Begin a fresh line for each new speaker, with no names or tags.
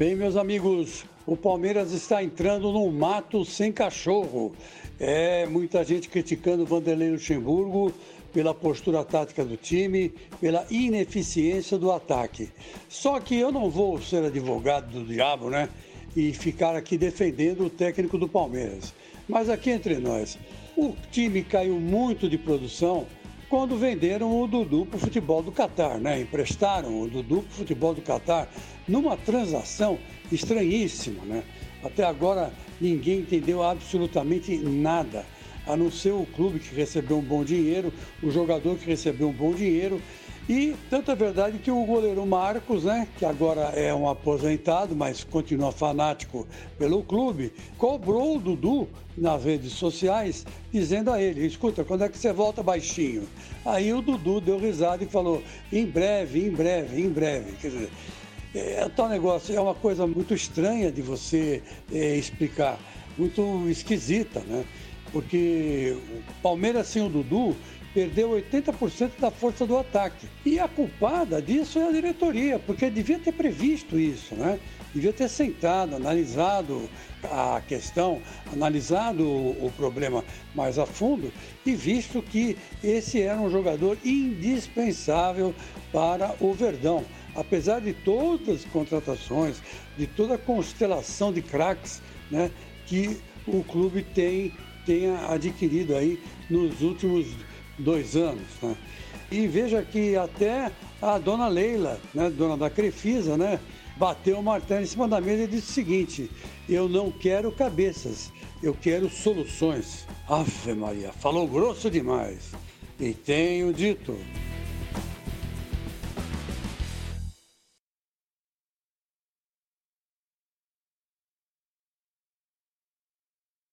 Bem, meus amigos, o Palmeiras está entrando num mato sem cachorro. É, muita gente criticando o Vanderlei Luxemburgo pela postura tática do time, pela ineficiência do ataque. Só que eu não vou ser advogado do diabo, né? E ficar aqui defendendo o técnico do Palmeiras. Mas aqui entre nós, o time caiu muito de produção quando venderam o Dudu para o futebol do Catar, né? Emprestaram o Dudu para o futebol do Catar numa transação estranhíssima, né? Até agora ninguém entendeu absolutamente nada, a não ser o clube que recebeu um bom dinheiro, o jogador que recebeu um bom dinheiro e tanto é verdade que o goleiro Marcos, né, que agora é um aposentado, mas continua fanático pelo clube, cobrou o Dudu nas redes sociais, dizendo a ele: escuta, quando é que você volta baixinho? Aí o Dudu deu risada e falou: em breve, em breve, em breve. Quer dizer, é, tal negócio é uma coisa muito estranha de você é, explicar, muito esquisita, né? Porque o Palmeiras sem o Dudu perdeu 80% da força do ataque. E a culpada disso é a diretoria, porque devia ter previsto isso, né? Devia ter sentado, analisado a questão, analisado o problema mais a fundo e visto que esse era um jogador indispensável para o Verdão. Apesar de todas as contratações, de toda a constelação de craques né, que o clube tem tenha adquirido aí nos últimos dois anos. Né? E veja que até a dona Leila, né, dona da Crefisa, né, bateu o martelo em cima da mesa e disse o seguinte: eu não quero cabeças, eu quero soluções. Ave Maria, falou grosso demais. E tenho dito.